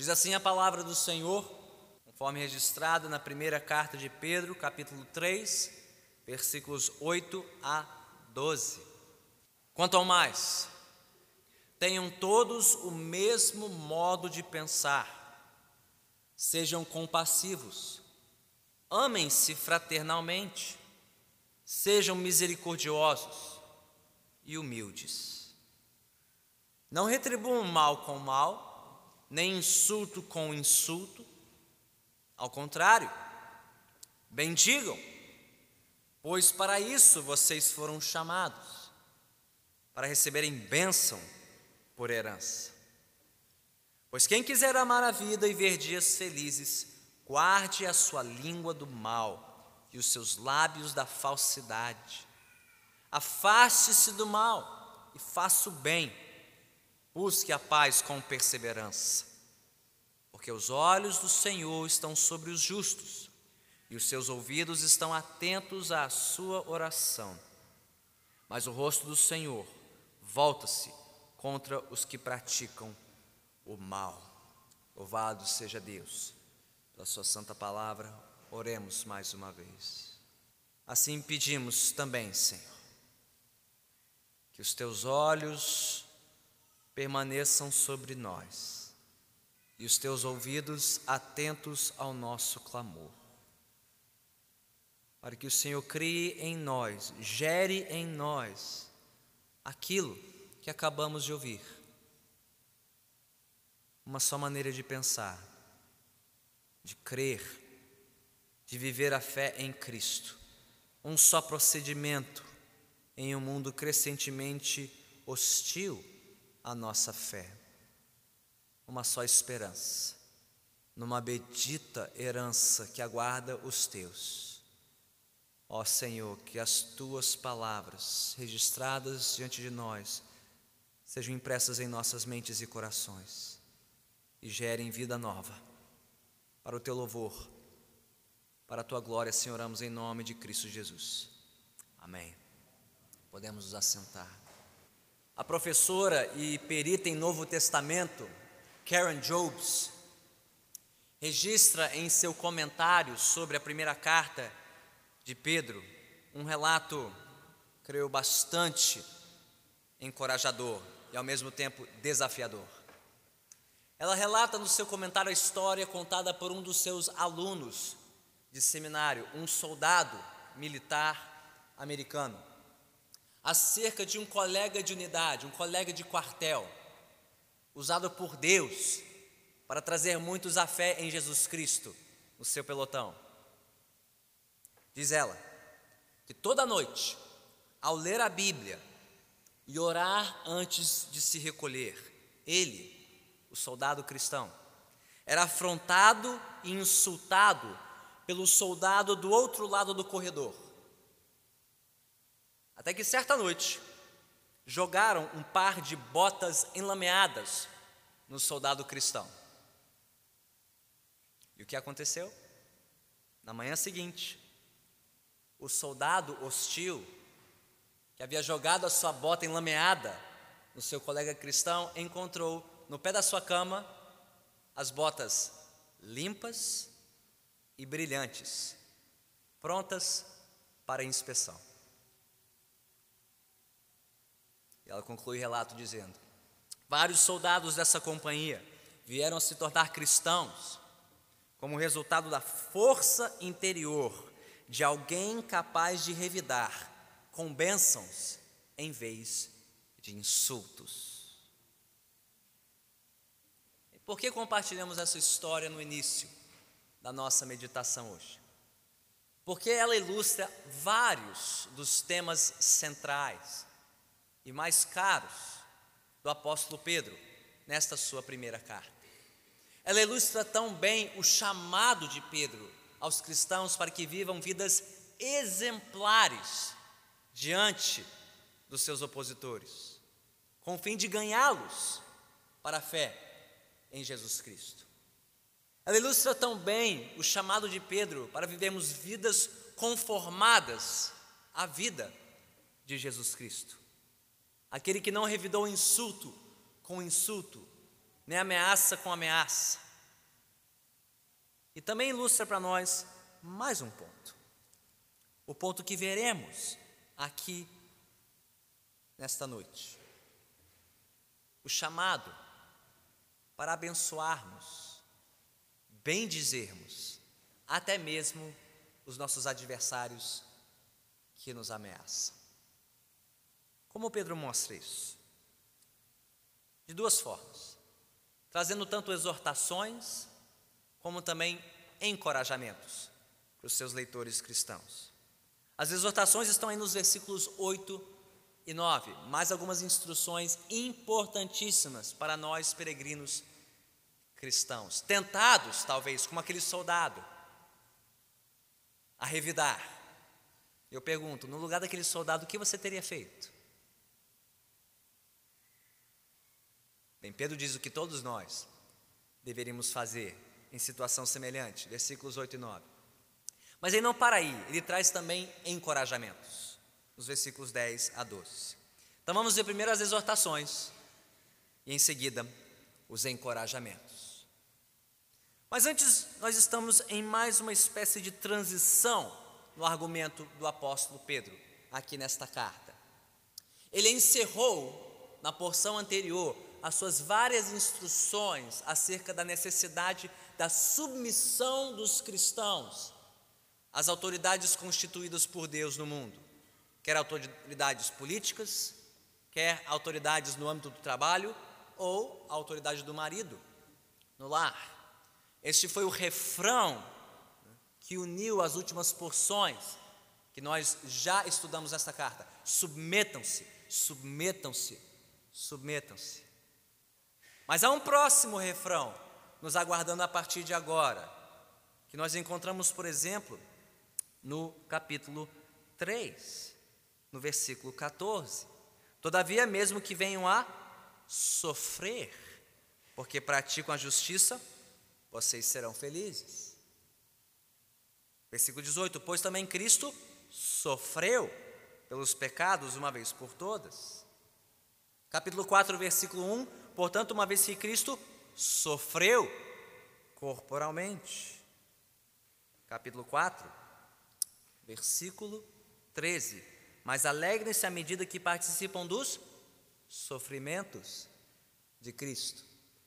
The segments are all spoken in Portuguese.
Diz assim a palavra do Senhor, conforme registrada na primeira carta de Pedro, capítulo 3, versículos 8 a 12. Quanto ao mais, tenham todos o mesmo modo de pensar, sejam compassivos, amem-se fraternalmente, sejam misericordiosos e humildes. Não retribuam mal com mal, nem insulto com insulto, ao contrário, bendigam, pois para isso vocês foram chamados, para receberem bênção por herança. Pois quem quiser amar a vida e ver dias felizes, guarde a sua língua do mal e os seus lábios da falsidade. Afaste-se do mal e faça o bem. Busque a paz com perseverança. Porque os olhos do Senhor estão sobre os justos e os seus ouvidos estão atentos à sua oração. Mas o rosto do Senhor volta-se contra os que praticam o mal. Louvado seja Deus pela Sua santa palavra. Oremos mais uma vez. Assim pedimos também, Senhor, que os teus olhos permaneçam sobre nós e os teus ouvidos atentos ao nosso clamor. Para que o Senhor crie em nós, gere em nós aquilo que acabamos de ouvir. Uma só maneira de pensar, de crer, de viver a fé em Cristo. Um só procedimento em um mundo crescentemente hostil à nossa fé. Uma só esperança, numa bendita herança que aguarda os teus. Ó Senhor, que as tuas palavras registradas diante de nós sejam impressas em nossas mentes e corações e gerem vida nova para o teu louvor, para a tua glória, Senhor, oramos em nome de Cristo Jesus. Amém. Podemos nos assentar. A professora e perita em Novo Testamento, Karen Jobs, registra em seu comentário sobre a primeira carta de Pedro um relato, creio, bastante encorajador e ao mesmo tempo desafiador. Ela relata no seu comentário a história contada por um dos seus alunos de seminário, um soldado militar americano, acerca de um colega de unidade, um colega de quartel, usado por Deus para trazer muitos à fé em Jesus Cristo no seu pelotão. Diz ela que toda noite, ao ler a Bíblia, e orar antes de se recolher. Ele, o soldado cristão, era afrontado e insultado pelo soldado do outro lado do corredor. Até que certa noite, jogaram um par de botas enlameadas no soldado cristão. E o que aconteceu? Na manhã seguinte, o soldado hostil que havia jogado a sua bota enlameada no seu colega cristão, encontrou no pé da sua cama as botas limpas e brilhantes, prontas para inspeção. E ela conclui o relato dizendo: Vários soldados dessa companhia vieram se tornar cristãos como resultado da força interior de alguém capaz de revidar com bênçãos em vez de insultos. E por que compartilhamos essa história no início da nossa meditação hoje? Porque ela ilustra vários dos temas centrais e mais caros do apóstolo Pedro nesta sua primeira carta. Ela ilustra tão bem o chamado de Pedro aos cristãos para que vivam vidas exemplares diante dos seus opositores, com o fim de ganhá-los para a fé em Jesus Cristo. Ela ilustra tão bem o chamado de Pedro para vivermos vidas conformadas à vida de Jesus Cristo. Aquele que não revidou insulto com insulto, nem ameaça com ameaça, E também ilustra para nós mais um ponto. O ponto que veremos aqui nesta noite. O chamado para abençoarmos, bendizermos, até mesmo os nossos adversários que nos ameaçam. Como Pedro mostra isso? De duas formas: trazendo tanto exortações, como também encorajamentos para os seus leitores cristãos. As exortações estão aí nos versículos 8 e 9, mais algumas instruções importantíssimas para nós peregrinos cristãos, tentados talvez como aquele soldado a revidar. Eu pergunto, no lugar daquele soldado, o que você teria feito? Bem, Pedro diz o que todos nós deveríamos fazer em situação semelhante, versículos 8 e 9. Mas ele não para aí, ele traz também encorajamentos, nos versículos 10 a 12. Então vamos ver primeiro as exortações e em seguida os encorajamentos. Mas antes, nós estamos em mais uma espécie de transição no argumento do apóstolo Pedro, aqui nesta carta. Ele encerrou, na porção anterior, as suas várias instruções acerca da necessidade da submissão dos cristãos às autoridades constituídas por Deus no mundo, quer autoridades políticas, quer autoridades no âmbito do trabalho ou a autoridade do marido no lar. Este foi o refrão que uniu as últimas porções que nós já estudamos nesta carta. Submetam-se, submetam-se, submetam-se. Mas há um próximo refrão nos aguardando a partir de agora, que nós encontramos, por exemplo, no capítulo 3, no versículo 14. Todavia, mesmo que venham a sofrer, porque praticam a justiça, vocês serão felizes. Versículo 18: Pois também Cristo sofreu pelos pecados uma vez por todas. Capítulo 4, versículo 1: Portanto, uma vez que Cristo sofreu corporalmente. Capítulo 4, versículo 13: Mas alegrem-se à medida que participam dos sofrimentos de Cristo.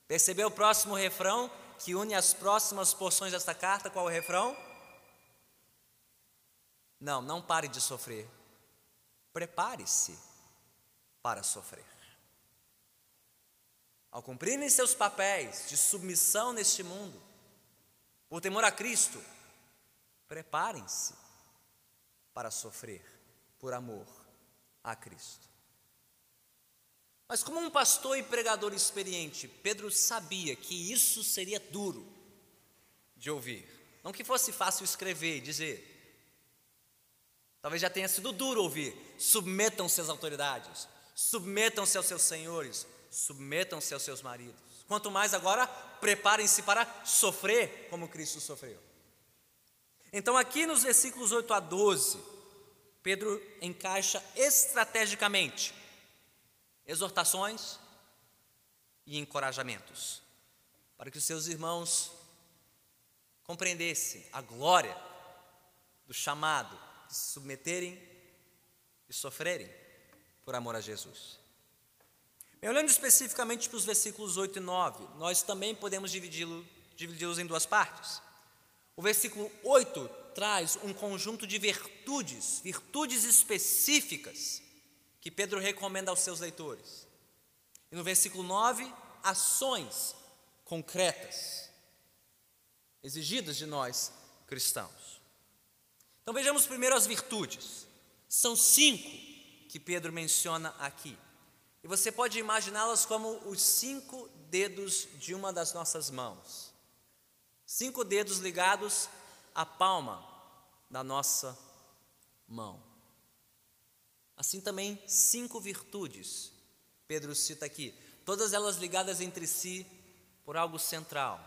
Percebeu o próximo refrão que une as próximas porções desta carta? Qual é o refrão? Não, não pare de sofrer. Prepare-se para sofrer. Ao cumprirem seus papéis de submissão neste mundo, por temor a Cristo, preparem-se para sofrer por amor a Cristo. Mas, como um pastor e pregador experiente, Pedro sabia que isso seria duro de ouvir. Não que fosse fácil escrever e dizer. Talvez já tenha sido duro ouvir. Submetam-se às autoridades, submetam-se aos seus senhores, submetam-se aos seus maridos. Quanto mais agora, preparem-se para sofrer como Cristo sofreu. Então, aqui nos versículos 8 a 12, Pedro encaixa estrategicamente exortações e encorajamentos, para que os seus irmãos compreendessem a glória do chamado de se submeterem e sofrerem por amor a Jesus. Olhando especificamente para os versículos 8 e 9, nós também podemos dividi-los dividi em duas partes. O versículo 8 traz um conjunto de virtudes, virtudes específicas, que Pedro recomenda aos seus leitores. E no versículo 9, ações concretas, exigidas de nós cristãos. Então vejamos primeiro as virtudes. São cinco que Pedro menciona aqui. E você pode imaginá-las como os cinco dedos de uma das nossas mãos. Cinco dedos ligados à palma da nossa mão. Assim também cinco virtudes, Pedro cita aqui, todas elas ligadas entre si por algo central: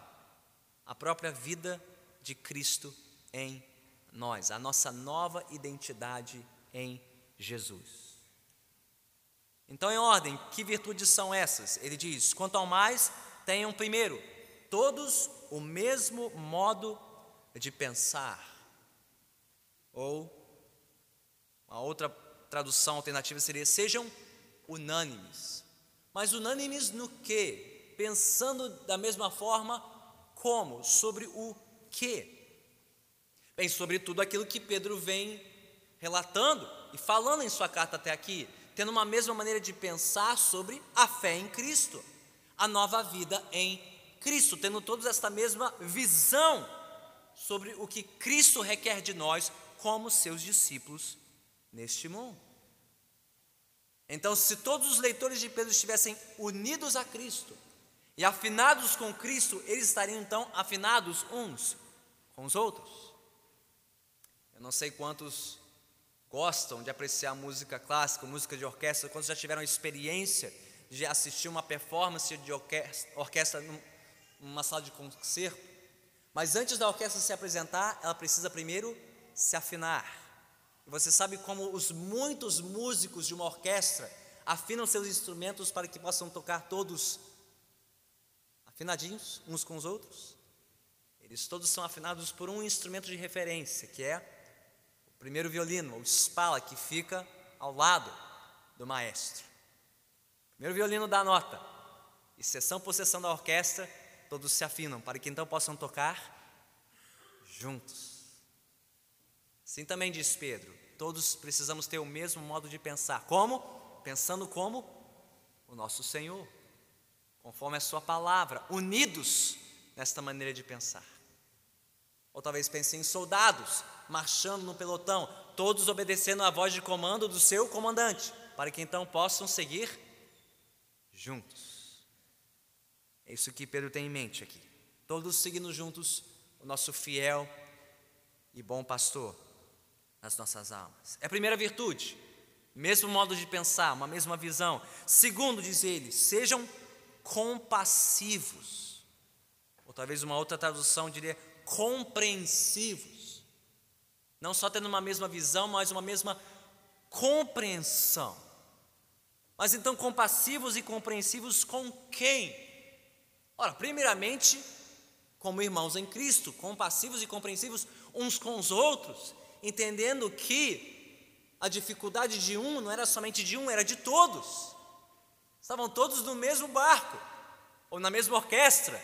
a própria vida de Cristo em nós, a nossa nova identidade em Jesus. Então, em ordem, que virtudes são essas? Ele diz: quanto ao mais, tenham primeiro, todos o mesmo modo de pensar. Ou uma outra tradução alternativa seria: sejam unânimes. Mas unânimes no que? Pensando da mesma forma como? Sobre o que? Bem, sobre tudo aquilo que Pedro vem relatando e falando em sua carta até aqui, tendo uma mesma maneira de pensar sobre a fé em Cristo, a nova vida em Cristo, tendo todos esta mesma visão sobre o que Cristo requer de nós como seus discípulos neste mundo. Então, se todos os leitores de Pedro estivessem unidos a Cristo e afinados com Cristo, eles estariam então afinados uns com os outros. Eu não sei quantos gostam de apreciar música clássica, música de orquestra, quantos já tiveram experiência de assistir uma performance de orquestra, orquestra numa sala de concerto. Mas antes da orquestra se apresentar, ela precisa primeiro se afinar. Você sabe como os muitos músicos de uma orquestra afinam seus instrumentos para que possam tocar todos afinadinhos uns com os outros? Eles todos são afinados por um instrumento de referência, que é primeiro violino, o spala, que fica ao lado do maestro. Primeiro violino dá nota, e sessão por sessão da orquestra, todos se afinam, para que então possam tocar juntos. Assim também diz Pedro, todos precisamos ter o mesmo modo de pensar. Como? Pensando como o nosso Senhor, conforme a Sua palavra, unidos nesta maneira de pensar. Ou talvez pense em soldados marchando no pelotão, todos obedecendo à voz de comando do seu comandante, para que então possam seguir juntos. É isso que Pedro tem em mente aqui. Todos seguindo juntos o nosso fiel e bom pastor nas nossas almas. É a primeira virtude, mesmo modo de pensar, uma mesma visão. Segundo, diz ele, sejam compassivos. Ou talvez uma outra tradução diria compreensivos. Não só tendo uma mesma visão, mas uma mesma compreensão. Mas então, compassivos e compreensivos com quem? Ora, primeiramente, como irmãos em Cristo, compassivos e compreensivos uns com os outros, entendendo que a dificuldade de um não era somente de um, era de todos. Estavam todos no mesmo barco, ou na mesma orquestra,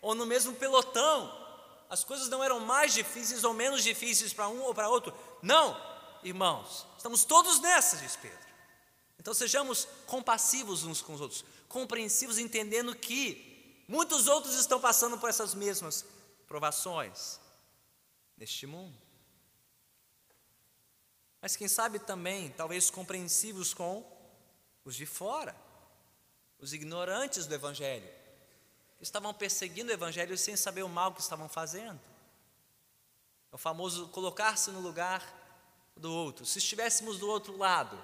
ou no mesmo pelotão. As coisas não eram mais difíceis ou menos difíceis para um ou para outro. Não, irmãos, estamos todos nessa, diz Pedro. Então sejamos compassivos uns com os outros, compreensivos, entendendo que muitos outros estão passando por essas mesmas provações neste mundo mas quem sabe também, talvez compreensivos com os de fora, os ignorantes do Evangelho, estavam perseguindo o Evangelho sem saber o mal que estavam fazendo. É o famoso colocar-se no lugar do outro. Se estivéssemos do outro lado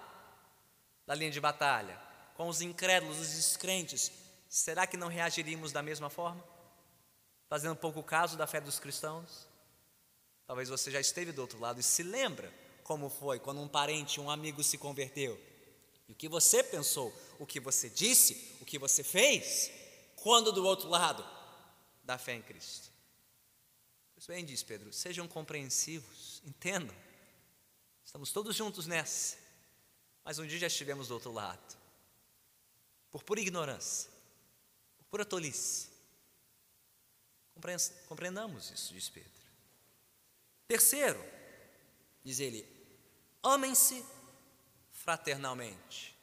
da linha de batalha, com os incrédulos, os descrentes, será que não reagiríamos da mesma forma? Fazendo pouco caso da fé dos cristãos? Talvez você já esteve do outro lado e se lembra como foi quando um parente, um amigo se converteu. E o que você pensou, o que você disse, o que você fez, quando do outro lado da fé em Cristo. Pois bem, diz Pedro, sejam compreensivos, entendam. Estamos todos juntos nessa, mas um dia já estivemos do outro lado, por pura ignorância, por pura tolice. Compreendamos isso, diz Pedro. Terceiro, diz ele, Amem-se fraternalmente.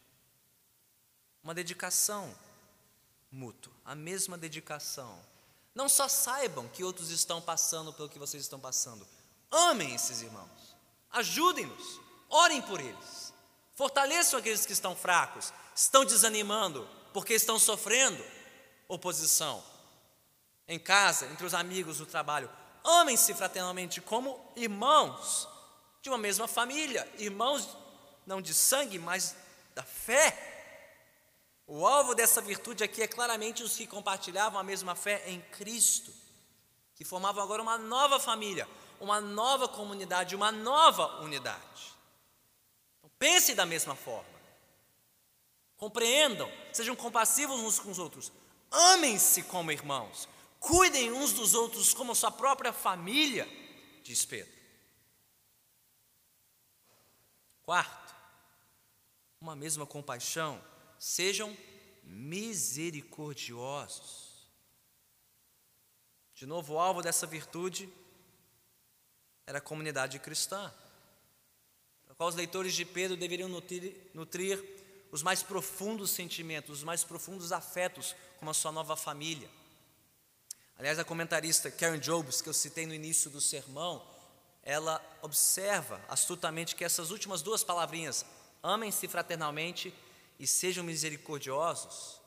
Uma dedicação mútua, a mesma dedicação. Não só saibam que outros estão passando pelo que vocês estão passando, amem esses irmãos, ajudem-nos, orem por eles, fortaleçam aqueles que estão fracos, estão desanimando, porque estão sofrendo oposição em casa, entre os amigos do trabalho. Amem-se fraternalmente como irmãos de uma mesma família, irmãos não de sangue, mas da fé. O alvo dessa virtude aqui é claramente os que compartilhavam a mesma fé em Cristo, que formavam agora uma nova família, uma nova comunidade, uma nova unidade. Então, pense da mesma forma. Compreendam, sejam compassivos uns com os outros, amem-se como irmãos, cuidem uns dos outros como sua própria família diz Pedro. Quarto, uma mesma compaixão, sejam misericordiosos. De novo, o alvo dessa virtude era a comunidade cristã, para qual os leitores de Pedro deveriam nutrir, nutrir os mais profundos sentimentos, os mais profundos afetos com a sua nova família. Aliás, a comentarista Karen Jobs, que eu citei no início do sermão, ela observa astutamente que essas últimas duas palavrinhas, amem-se fraternalmente e sejam misericordiosos,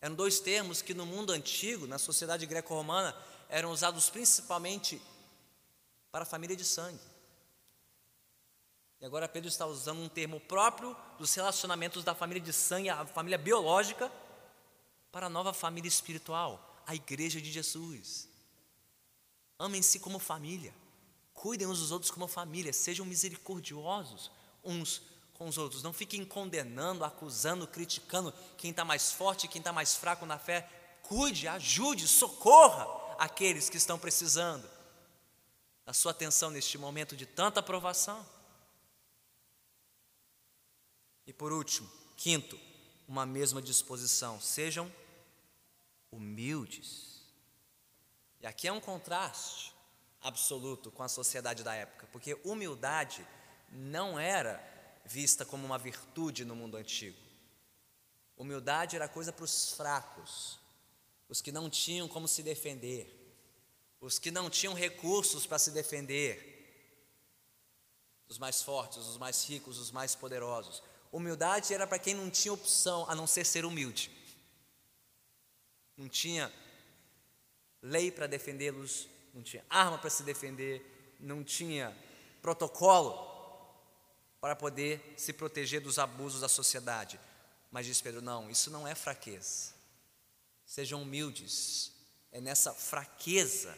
eram dois termos que no mundo antigo, na sociedade greco-romana, eram usados principalmente para a família de sangue. E agora Pedro está usando um termo próprio dos relacionamentos da família de sangue, a família biológica, para a nova família espiritual, a igreja de Jesus. Amem-se como família, cuidem uns dos outros como família, sejam misericordiosos uns com os outros. Não fiquem condenando, acusando, criticando quem está mais forte, quem está mais fraco na fé. Cuide, ajude, socorra aqueles que estão precisando da sua atenção neste momento de tanta aprovação. E por último, quinto, uma mesma disposição. Sejam humildes. E aqui é um contraste absoluto com a sociedade da época, porque humildade não era vista como uma virtude no mundo antigo. Humildade era coisa para os fracos, os que não tinham como se defender, os que não tinham recursos para se defender, os mais fortes, os mais ricos, os mais poderosos. Humildade era para quem não tinha opção a não ser ser humilde. Não tinha lei para defendê-los, não tinha arma para se defender, não tinha protocolo para poder se proteger dos abusos da sociedade. Mas diz Pedro: não, isso não é fraqueza. Sejam humildes. É nessa fraqueza,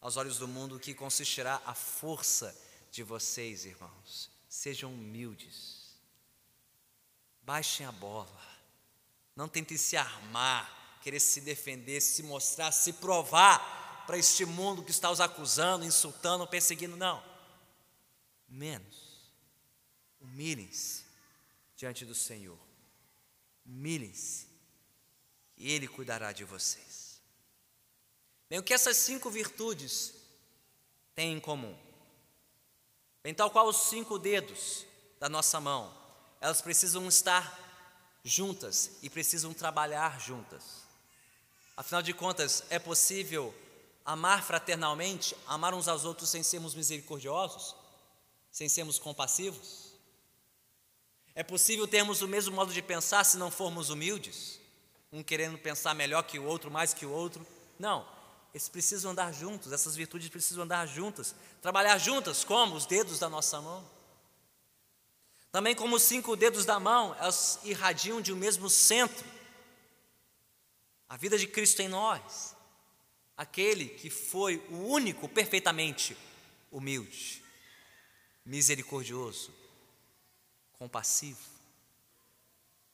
aos olhos do mundo, que consistirá a força de vocês, irmãos. Sejam humildes. Baixem a bola. Não tentem se armar, querer se defender, se mostrar, se provar para este mundo que está os acusando, insultando, perseguindo. Não. Menos Humilhem-se diante do Senhor. Humilhem-se, e Ele cuidará de vocês. Bem, o que essas cinco virtudes têm em comum? Bem, tal qual os cinco dedos da nossa mão, elas precisam estar juntas e precisam trabalhar juntas. Afinal de contas, é possível amar fraternalmente, amar uns aos outros sem sermos misericordiosos, sem sermos compassivos? É possível termos o mesmo modo de pensar se não formos humildes? Um querendo pensar melhor que o outro, mais que o outro? Não, eles precisam andar juntos, essas virtudes precisam andar juntas, trabalhar juntas, como os dedos da nossa mão. Também, como os cinco dedos da mão, elas irradiam de um mesmo centro. A vida de Cristo em nós, aquele que foi o único perfeitamente humilde, misericordioso, compassivo,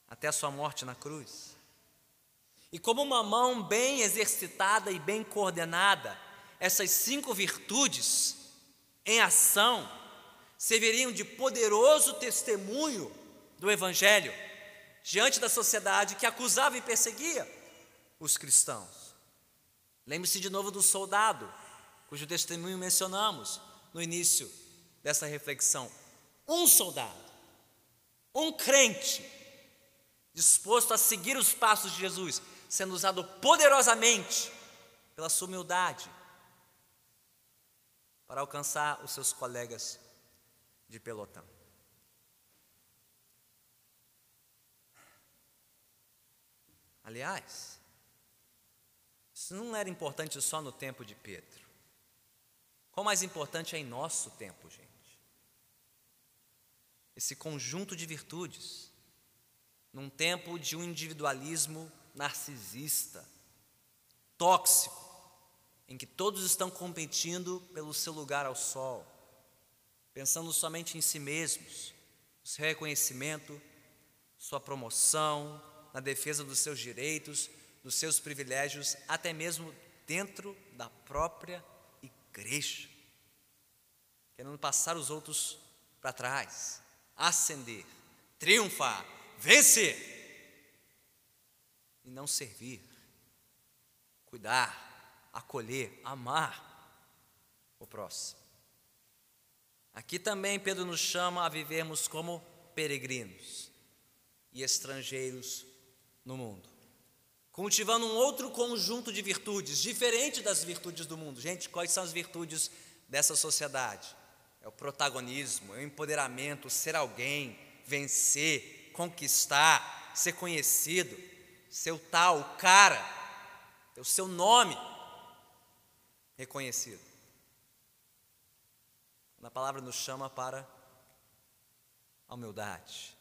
até a sua morte na cruz. E como uma mão bem exercitada e bem coordenada, essas cinco virtudes em ação serviriam de poderoso testemunho do Evangelho diante da sociedade que acusava e perseguia os cristãos. Lembre-se de novo do soldado, cujo testemunho mencionamos no início dessa reflexão. Um soldado um crente disposto a seguir os passos de Jesus, sendo usado poderosamente pela sua humildade para alcançar os seus colegas de pelotão. Aliás, isso não era importante só no tempo de Pedro. Qual mais importante é em nosso tempo, gente? Esse conjunto de virtudes, num tempo de um individualismo narcisista, tóxico, em que todos estão competindo pelo seu lugar ao sol, pensando somente em si mesmos, no seu reconhecimento, sua promoção, na defesa dos seus direitos, dos seus privilégios, até mesmo dentro da própria igreja. querendo passar os outros para trás, ascender, triunfar, vencer e não servir, cuidar, acolher, amar o próximo. Aqui também Pedro nos chama a vivermos como peregrinos e estrangeiros no mundo, cultivando um outro conjunto de virtudes, diferente das virtudes do mundo. Gente, quais são as virtudes dessa sociedade? É o protagonismo, é o empoderamento, ser alguém, vencer, conquistar, ser conhecido seu tal, cara, o seu nome reconhecido. Na palavra nos chama para a humildade,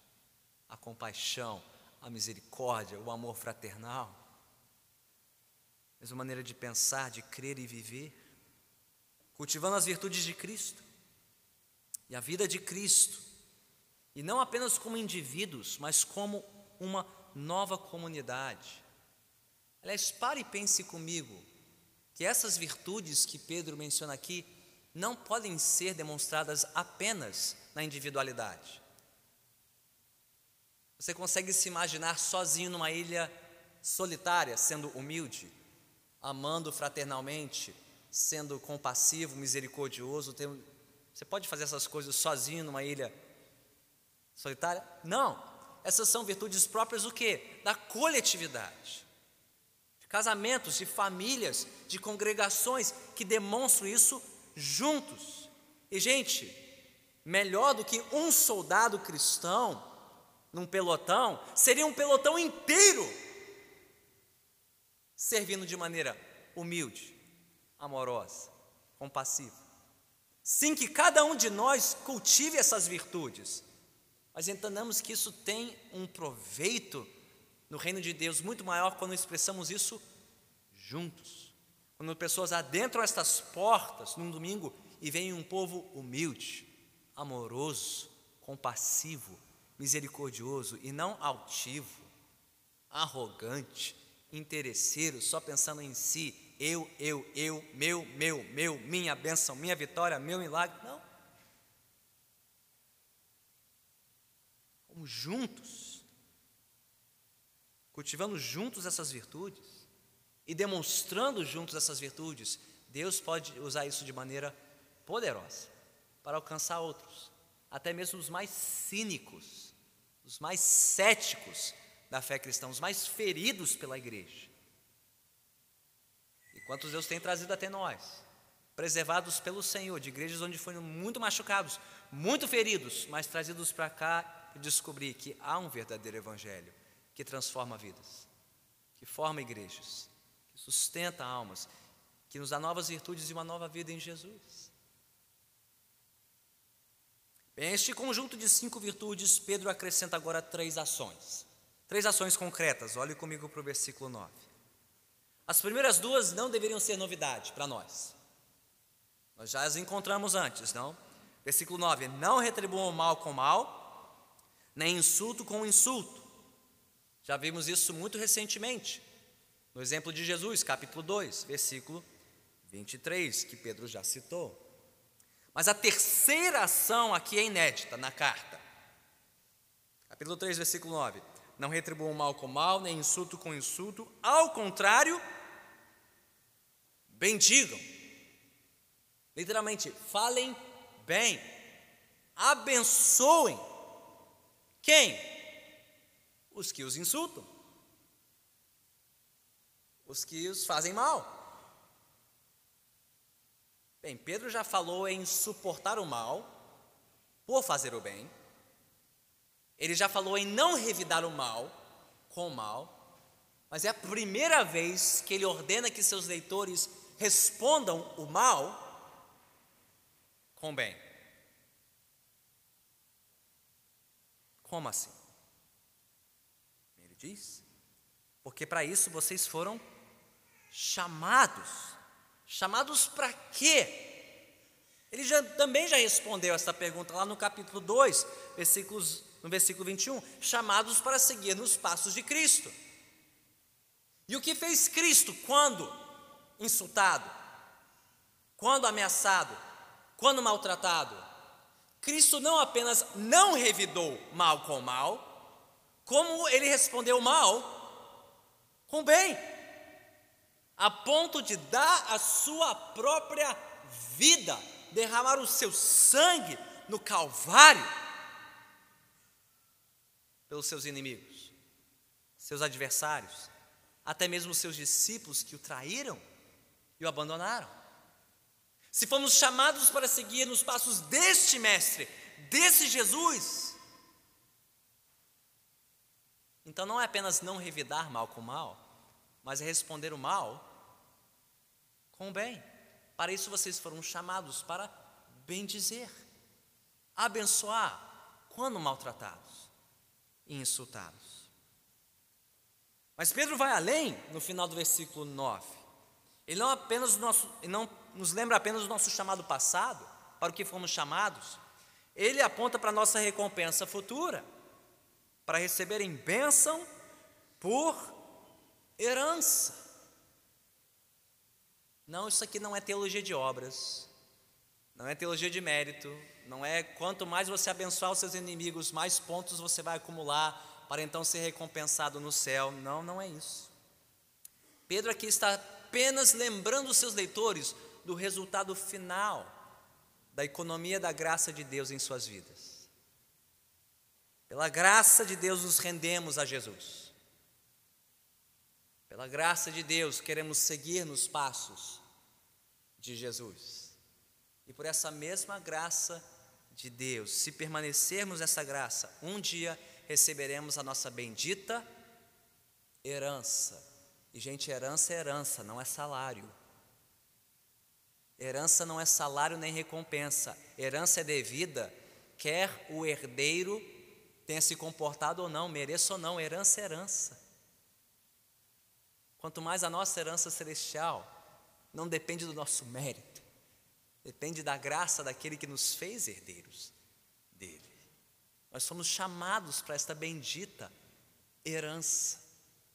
a compaixão, a misericórdia, o amor fraternal. Mesma maneira de pensar, de crer e viver, cultivando as virtudes de Cristo e a vida de Cristo, e não apenas como indivíduos, mas como uma nova comunidade. Aliás, pare e pense comigo que essas virtudes que Pedro menciona aqui não podem ser demonstradas apenas na individualidade. Você consegue se imaginar sozinho numa ilha solitária, sendo humilde, amando fraternalmente, sendo compassivo, misericordioso? Você pode fazer essas coisas sozinho numa ilha solitária? Não. Essas são virtudes próprias do quê? Da coletividade. De casamentos, de famílias, de congregações que demonstram isso juntos. E, gente, melhor do que um soldado cristão num pelotão, seria um pelotão inteiro servindo de maneira humilde, amorosa, compassiva. Sim, que cada um de nós cultive essas virtudes mas entendamos que isso tem um proveito no reino de Deus muito maior quando expressamos isso juntos. Quando pessoas adentram estas portas num domingo e vem um povo humilde, amoroso, compassivo, misericordioso e não altivo, arrogante, interesseiro, só pensando em si, eu, eu, eu, meu, meu, meu, minha bênção, minha vitória, meu milagre. Não. como juntos, cultivando juntos essas virtudes e demonstrando juntos essas virtudes, Deus pode usar isso de maneira poderosa para alcançar outros, até mesmo os mais cínicos, os mais céticos da fé cristã, os mais feridos pela igreja. Quantos Deus tem trazido até nós, preservados pelo Senhor, de igrejas onde foram muito machucados, muito feridos, mas trazidos para cá e descobrir que há um verdadeiro Evangelho que transforma vidas, que forma igrejas, que sustenta almas, que nos dá novas virtudes e uma nova vida em Jesus. Bem, este conjunto de cinco virtudes, Pedro acrescenta agora três ações. Três ações concretas, olhe comigo para o versículo 9. As primeiras duas não deveriam ser novidade para nós. Nós já as encontramos antes, não? Versículo 9: Não retribuam mal com mal, nem insulto com insulto. Já vimos isso muito recentemente, no exemplo de Jesus, capítulo 2, versículo 23, que Pedro já citou. Mas a terceira ação aqui é inédita na carta. Capítulo 3, versículo 9. Não retribuam mal com mal, nem insulto com insulto, ao contrário, bendigam. Literalmente, falem bem, abençoem quem? Os que os insultam, os que os fazem mal. Bem, Pedro já falou em suportar o mal por fazer o bem. Ele já falou em não revidar o mal com o mal. Mas é a primeira vez que ele ordena que seus leitores respondam o mal com o bem. Como assim? Ele diz: porque para isso vocês foram chamados. Chamados para quê? Ele já, também já respondeu essa pergunta lá no capítulo 2, versículos, no versículo 21. Chamados para seguir nos passos de Cristo. E o que fez Cristo quando insultado, quando ameaçado, quando maltratado, Cristo não apenas não revidou mal com mal, como ele respondeu mal com bem, a ponto de dar a sua própria vida, derramar o seu sangue no Calvário pelos seus inimigos, seus adversários, até mesmo seus discípulos que o traíram e o abandonaram. Se fomos chamados para seguir nos passos deste Mestre, desse Jesus, então não é apenas não revidar mal com mal, mas é responder o mal com o bem. Para isso vocês foram chamados para bendizer, abençoar quando maltratados e insultados. Mas Pedro vai além no final do versículo 9. Ele não apenas nosso, ele não nos lembra apenas do nosso chamado passado, para o que fomos chamados. Ele aponta para a nossa recompensa futura, para receberem bênção por herança. Não, isso aqui não é teologia de obras, não é teologia de mérito, não é quanto mais você abençoar os seus inimigos, mais pontos você vai acumular para então ser recompensado no céu. Não, não é isso. Pedro aqui está apenas lembrando os seus leitores do resultado final da economia da graça de Deus em suas vidas. Pela graça de Deus nos rendemos a Jesus. Pela graça de Deus queremos seguir nos passos de Jesus. E por essa mesma graça de Deus, se permanecermos nessa graça, um dia receberemos a nossa bendita herança e, gente, herança é herança, não é salário. Herança não é salário nem recompensa. Herança é devida, quer o herdeiro tenha se comportado ou não, mereça ou não, herança é herança. Quanto mais a nossa herança celestial, não depende do nosso mérito, depende da graça daquele que nos fez herdeiros dele. Nós somos chamados para esta bendita herança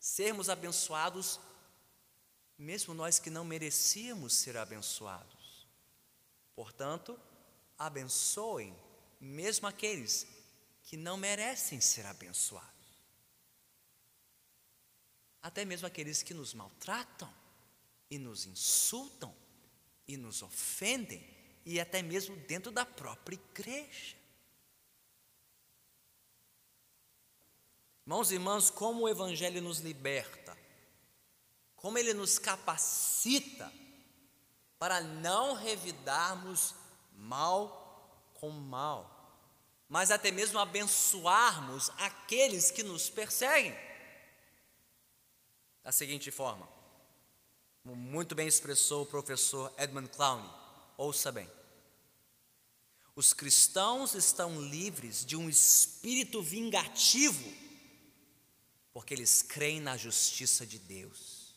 sermos abençoados, mesmo nós que não merecíamos ser abençoados. Portanto, abençoem mesmo aqueles que não merecem ser abençoados. Até mesmo aqueles que nos maltratam e nos insultam e nos ofendem, e até mesmo dentro da própria igreja. Irmãos e irmãs, como o Evangelho nos liberta, como ele nos capacita para não revidarmos mal com mal, mas até mesmo abençoarmos aqueles que nos perseguem. Da seguinte forma, como muito bem expressou o professor Edmund Clowney, ouça bem. Os cristãos estão livres de um espírito vingativo porque eles creem na justiça de Deus.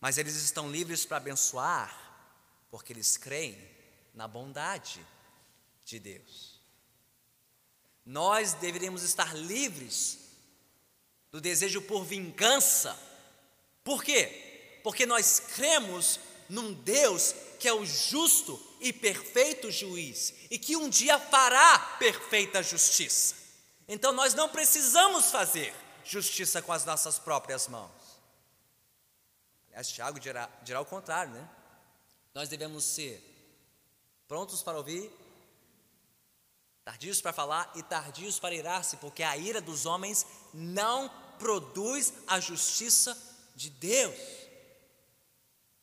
Mas eles estão livres para abençoar, porque eles creem na bondade de Deus. Nós deveríamos estar livres do desejo por vingança. Por quê? Porque nós cremos num Deus que é o justo e perfeito juiz e que um dia fará perfeita justiça. Então nós não precisamos fazer justiça com as nossas próprias mãos. Aliás, Tiago dirá, dirá o contrário, né? Nós devemos ser prontos para ouvir, tardios para falar e tardios para irar-se, porque a ira dos homens não produz a justiça de Deus.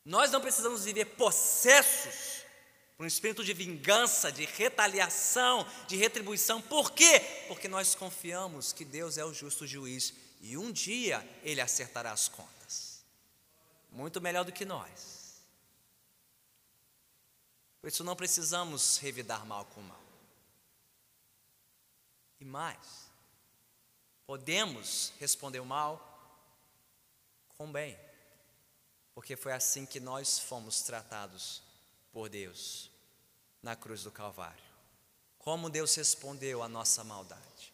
Nós não precisamos viver possessos por um espírito de vingança, de retaliação, de retribuição. Por quê? Porque nós confiamos que Deus é o justo juiz e um dia ele acertará as contas. Muito melhor do que nós. Por isso não precisamos revidar mal com mal. E mais, podemos responder o mal com bem, porque foi assim que nós fomos tratados por Deus na cruz do Calvário. Como Deus respondeu à nossa maldade.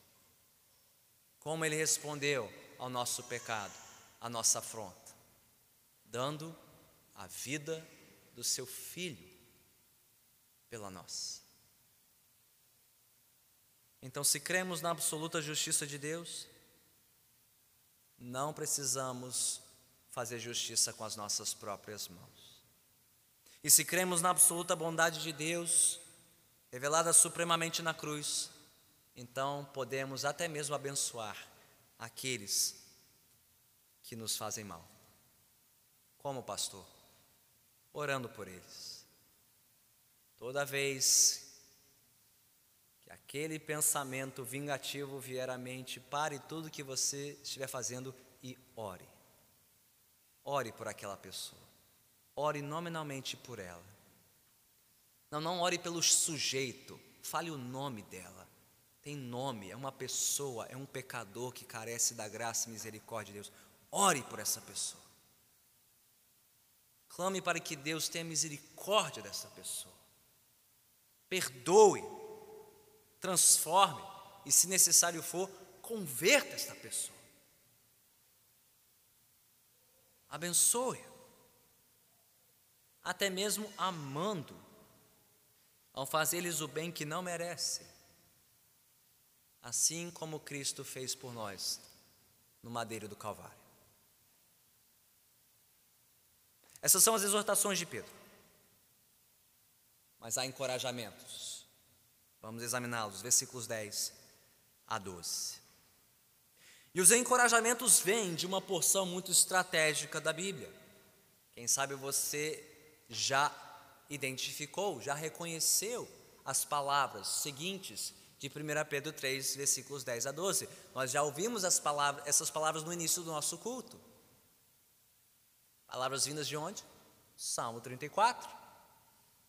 Como Ele respondeu ao nosso pecado, à nossa afronta. Dando a vida do seu Filho pela nossa. Então, se cremos na absoluta justiça de Deus, não precisamos fazer justiça com as nossas próprias mãos. E se cremos na absoluta bondade de Deus, revelada supremamente na cruz, então podemos até mesmo abençoar aqueles que nos fazem mal. Como pastor? Orando por eles. Toda vez que aquele pensamento vingativo vier à mente, pare tudo que você estiver fazendo e ore. Ore por aquela pessoa. Ore nominalmente por ela. Não, não ore pelo sujeito. Fale o nome dela. Tem nome, é uma pessoa, é um pecador que carece da graça e misericórdia de Deus. Ore por essa pessoa. Clame para que Deus tenha misericórdia dessa pessoa. Perdoe, transforme e, se necessário for, converta esta pessoa. Abençoe, até mesmo amando, ao fazer-lhes o bem que não merecem, assim como Cristo fez por nós no madeiro do Calvário. Essas são as exortações de Pedro. Mas há encorajamentos. Vamos examiná-los, versículos 10 a 12. E os encorajamentos vêm de uma porção muito estratégica da Bíblia. Quem sabe você já identificou, já reconheceu as palavras seguintes de 1 Pedro 3, versículos 10 a 12. Nós já ouvimos palavras, essas palavras no início do nosso culto. Palavras vindas de onde? Salmo 34,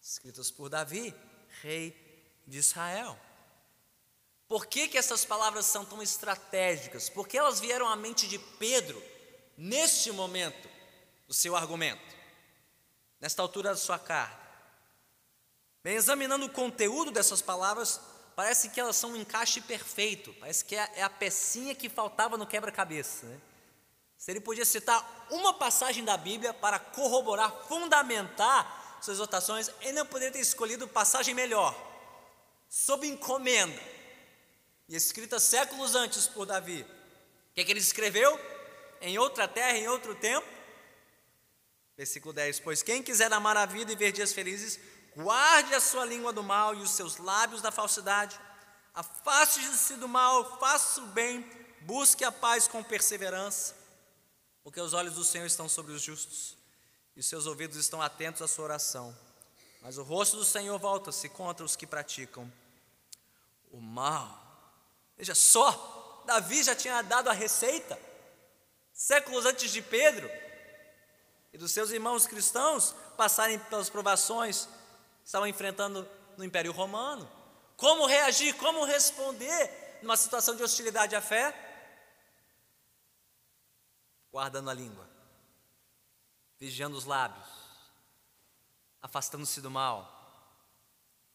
escritas por Davi, rei de Israel. Por que, que essas palavras são tão estratégicas? Porque elas vieram à mente de Pedro neste momento do seu argumento, nesta altura da sua carta. Bem, examinando o conteúdo dessas palavras, parece que elas são um encaixe perfeito, parece que é, é a pecinha que faltava no quebra-cabeça. Né? Se ele podia citar uma passagem da Bíblia para corroborar, fundamentar suas exortações, ele não poderia ter escolhido passagem melhor, sob encomenda, e escrita séculos antes por Davi. O que, é que ele escreveu? Em outra terra, em outro tempo. Versículo 10: Pois quem quiser amar a vida e ver dias felizes, guarde a sua língua do mal e os seus lábios da falsidade, afaste-se do mal, faça o bem, busque a paz com perseverança porque os olhos do Senhor estão sobre os justos e seus ouvidos estão atentos à sua oração. Mas o rosto do Senhor volta-se contra os que praticam o mal. Veja só, Davi já tinha dado a receita, séculos antes de Pedro e dos seus irmãos cristãos passarem pelas provações que estavam enfrentando no Império Romano. Como reagir, como responder numa situação de hostilidade à fé? guardando a língua, vigiando os lábios, afastando-se do mal,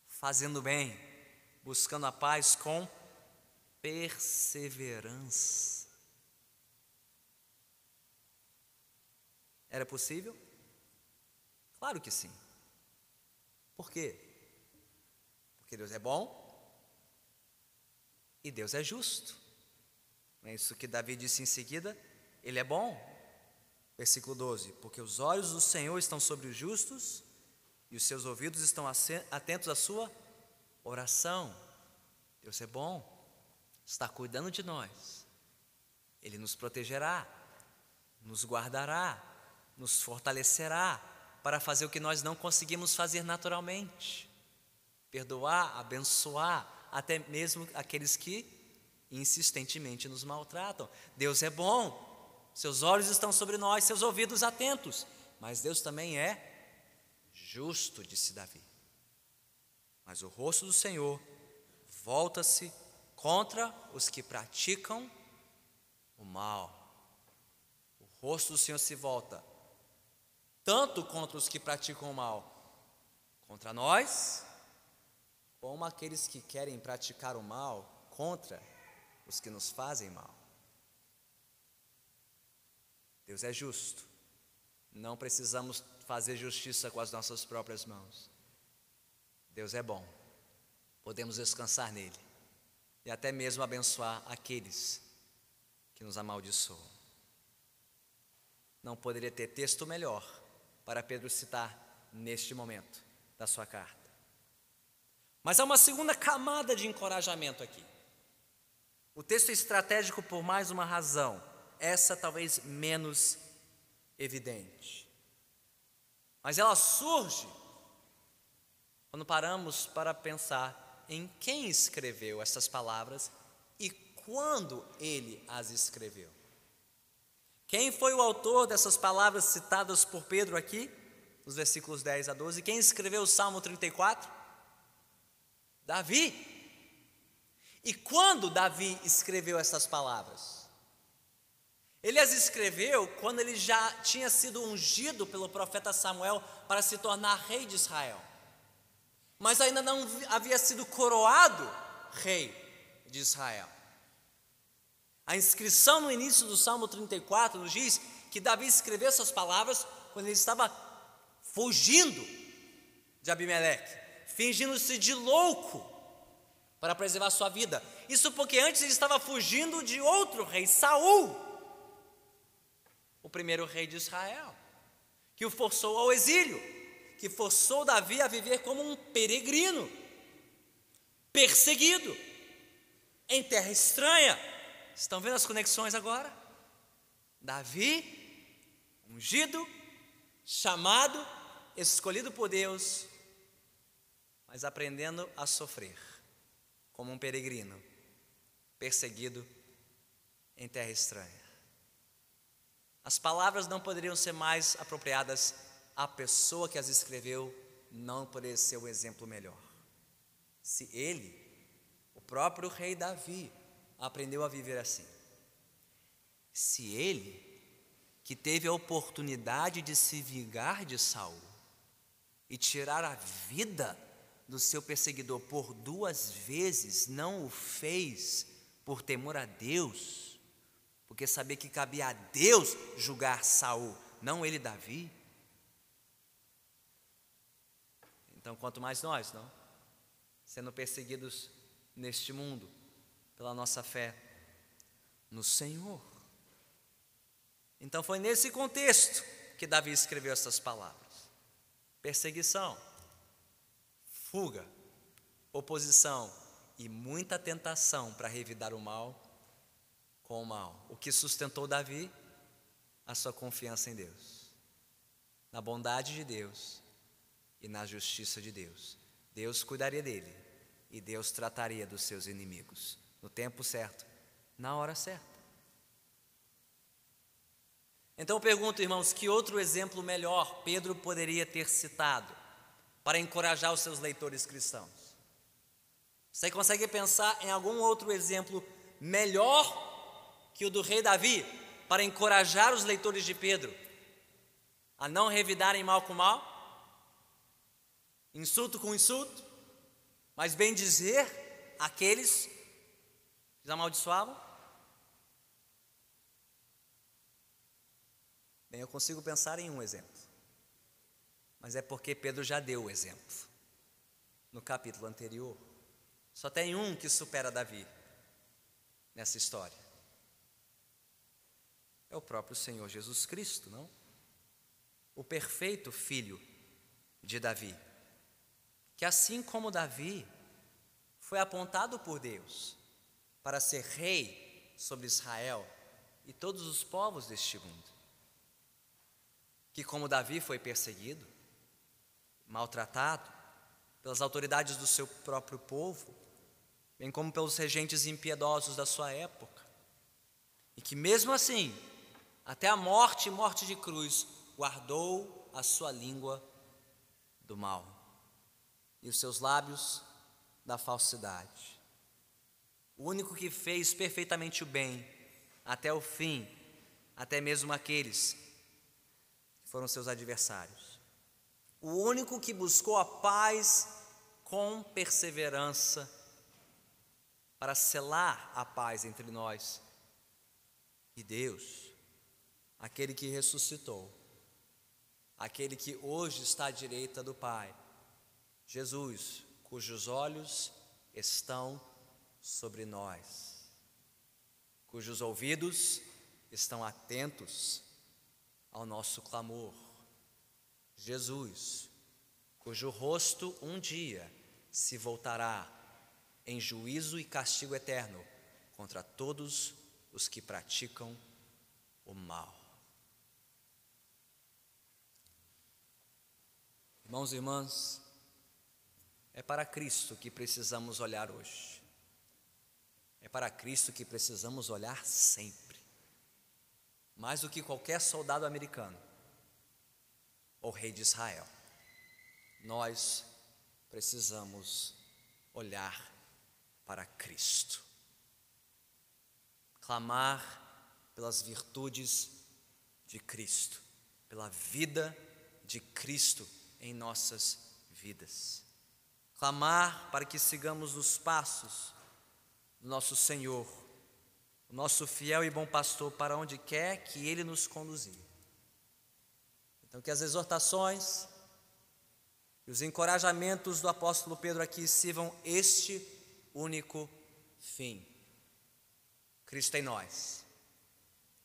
fazendo bem, buscando a paz com perseverança. Era possível? Claro que sim. Por quê? Porque Deus é bom e Deus é justo. É isso que Davi disse em seguida? Ele é bom. Versículo 12: Porque os olhos do Senhor estão sobre os justos e os seus ouvidos estão atentos à sua oração. Deus é bom, está cuidando de nós. Ele nos protegerá, nos guardará, nos fortalecerá para fazer o que nós não conseguimos fazer naturalmente. Perdoar, abençoar, até mesmo aqueles que insistentemente nos maltratam. Deus é bom, seus olhos estão sobre nós, seus ouvidos atentos. Mas Deus também é justo, disse Davi. Mas o rosto do Senhor volta-se contra os que praticam o mal. O rosto do Senhor se volta tanto contra os que praticam o mal, contra nós, como aqueles que querem praticar o mal contra os que nos fazem mal. Deus é justo. Não precisamos fazer justiça com as nossas próprias mãos. Deus é bom, podemos descansar nele e até mesmo abençoar aqueles que nos amaldiçoam. Não poderia ter texto melhor para Pedro citar neste momento da sua carta. Mas há uma segunda camada de encorajamento aqui. O texto é estratégico por mais uma razão, essa talvez menos evidente. Mas ela surge quando paramos para pensar em quem escreveu essas palavras e quando ele as escreveu. Quem foi o autor dessas palavras citadas por Pedro aqui, nos versículos 10 a 12? Quem escreveu o Salmo 34? Davi. E quando Davi escreveu essas palavras? Ele as escreveu quando ele já tinha sido ungido pelo profeta Samuel para se tornar rei de Israel, mas ainda não havia sido coroado rei de Israel. A inscrição no início do Salmo 34 nos diz que Davi escreveu essas palavras quando ele estava fugindo de Abimeleque, fingindo-se de louco para preservar sua vida. Isso porque antes ele estava fugindo de outro rei, Saul, o primeiro rei de Israel, que o forçou ao exílio, que forçou Davi a viver como um peregrino, perseguido, em terra estranha. Estão vendo as conexões agora? Davi, ungido, chamado, escolhido por Deus, mas aprendendo a sofrer como um peregrino, perseguido em terra estranha. As palavras não poderiam ser mais apropriadas, a pessoa que as escreveu não poderia ser o exemplo melhor. Se ele, o próprio rei Davi, aprendeu a viver assim, se ele, que teve a oportunidade de se vingar de Saul e tirar a vida do seu perseguidor por duas vezes, não o fez por temor a Deus, porque sabia que cabia a Deus julgar Saul, não ele Davi. Então, quanto mais nós, não? Sendo perseguidos neste mundo pela nossa fé no Senhor. Então, foi nesse contexto que Davi escreveu essas palavras: perseguição fuga, oposição e muita tentação para revidar o mal com o mal. O que sustentou Davi? A sua confiança em Deus, na bondade de Deus e na justiça de Deus. Deus cuidaria dele e Deus trataria dos seus inimigos no tempo certo, na hora certa. Então eu pergunto, irmãos, que outro exemplo melhor Pedro poderia ter citado para encorajar os seus leitores cristãos. Você consegue pensar em algum outro exemplo melhor que o do rei Davi para encorajar os leitores de Pedro a não revidarem mal com mal? Insulto com insulto, mas bem dizer aqueles que amaldiçoavam? Bem, eu consigo pensar em um exemplo mas é porque Pedro já deu o exemplo no capítulo anterior. Só tem um que supera Davi nessa história. É o próprio Senhor Jesus Cristo, não? O perfeito filho de Davi, que assim como Davi foi apontado por Deus para ser rei sobre Israel e todos os povos deste mundo, que como Davi foi perseguido, maltratado pelas autoridades do seu próprio povo, bem como pelos regentes impiedosos da sua época, e que mesmo assim, até a morte e morte de cruz, guardou a sua língua do mal e os seus lábios da falsidade. O único que fez perfeitamente o bem até o fim, até mesmo aqueles que foram seus adversários o único que buscou a paz com perseverança para selar a paz entre nós e Deus, aquele que ressuscitou, aquele que hoje está à direita do Pai, Jesus, cujos olhos estão sobre nós, cujos ouvidos estão atentos ao nosso clamor. Jesus, cujo rosto um dia se voltará em juízo e castigo eterno contra todos os que praticam o mal. Irmãos e irmãs, é para Cristo que precisamos olhar hoje. É para Cristo que precisamos olhar sempre. Mais do que qualquer soldado americano ou rei de Israel. Nós precisamos olhar para Cristo. Clamar pelas virtudes de Cristo, pela vida de Cristo em nossas vidas. Clamar para que sigamos os passos do nosso Senhor, o nosso fiel e bom pastor, para onde quer que Ele nos conduzir. Então, que as exortações e os encorajamentos do apóstolo Pedro aqui sirvam este único fim: Cristo em nós,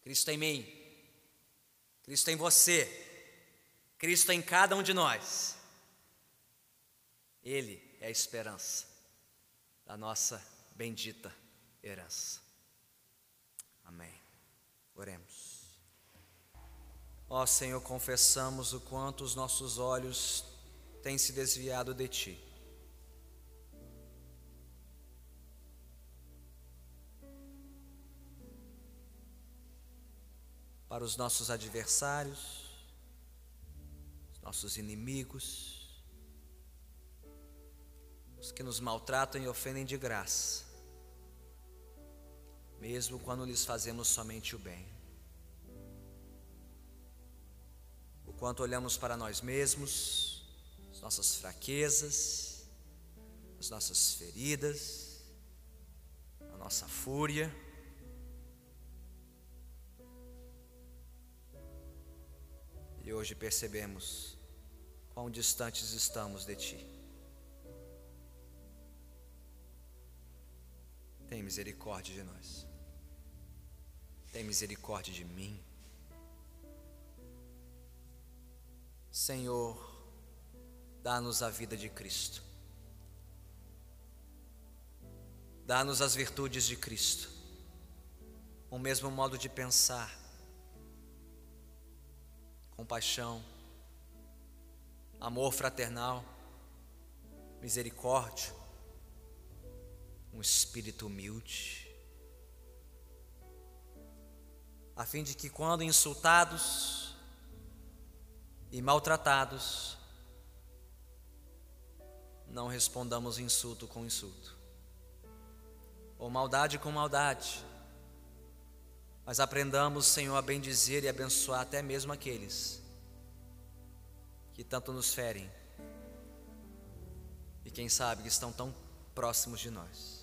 Cristo em mim, Cristo em você, Cristo em cada um de nós. Ele é a esperança da nossa bendita herança. Amém. Oremos. Ó Senhor, confessamos o quanto os nossos olhos têm se desviado de Ti. Para os nossos adversários, os nossos inimigos, os que nos maltratam e ofendem de graça, mesmo quando lhes fazemos somente o bem. quanto olhamos para nós mesmos, as nossas fraquezas, as nossas feridas, a nossa fúria. E hoje percebemos quão distantes estamos de Ti. Tem misericórdia de nós. Tem misericórdia de mim. Senhor, dá-nos a vida de Cristo. Dá-nos as virtudes de Cristo. O mesmo modo de pensar, compaixão, amor fraternal, misericórdia, um espírito humilde, a fim de que, quando insultados, e maltratados, não respondamos insulto com insulto, ou maldade com maldade, mas aprendamos, Senhor, a bendizer e abençoar até mesmo aqueles que tanto nos ferem e quem sabe que estão tão próximos de nós.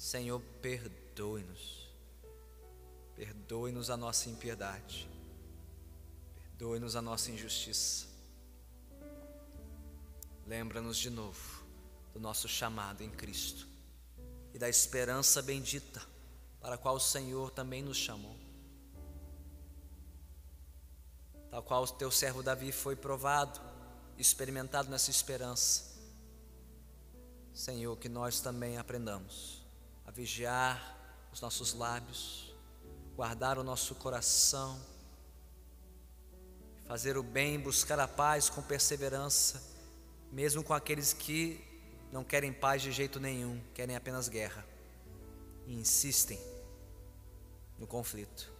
Senhor, perdoe-nos, perdoe-nos a nossa impiedade Doe-nos a nossa injustiça. Lembra-nos de novo do nosso chamado em Cristo e da esperança bendita para a qual o Senhor também nos chamou. Tal qual o teu servo Davi foi provado, experimentado nessa esperança. Senhor, que nós também aprendamos vigiar os nossos lábios, guardar o nosso coração fazer o bem, buscar a paz com perseverança, mesmo com aqueles que não querem paz de jeito nenhum, querem apenas guerra e insistem no conflito.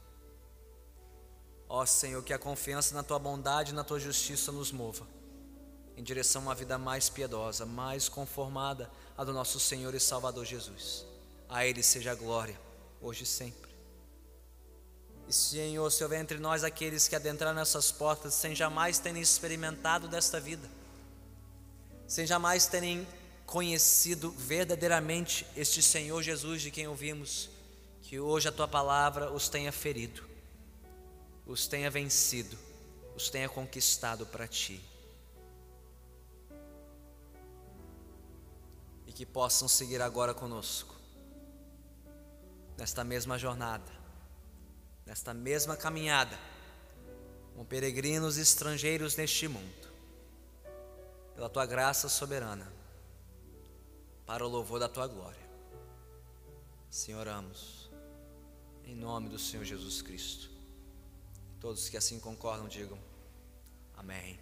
Ó Senhor, que a confiança na tua bondade e na tua justiça nos mova em direção a uma vida mais piedosa, mais conformada à do nosso Senhor e Salvador Jesus. A Ele seja a glória, hoje e sempre. E Senhor, se houver entre nós aqueles que adentraram nessas portas sem jamais terem experimentado desta vida, sem jamais terem conhecido verdadeiramente este Senhor Jesus de quem ouvimos, que hoje a tua palavra os tenha ferido, os tenha vencido, os tenha conquistado para ti. e que possam seguir agora conosco, nesta mesma jornada, nesta mesma caminhada, como peregrinos estrangeiros neste mundo, pela tua graça soberana, para o louvor da tua glória. Assim oramos, em nome do Senhor Jesus Cristo. Todos que assim concordam, digam amém.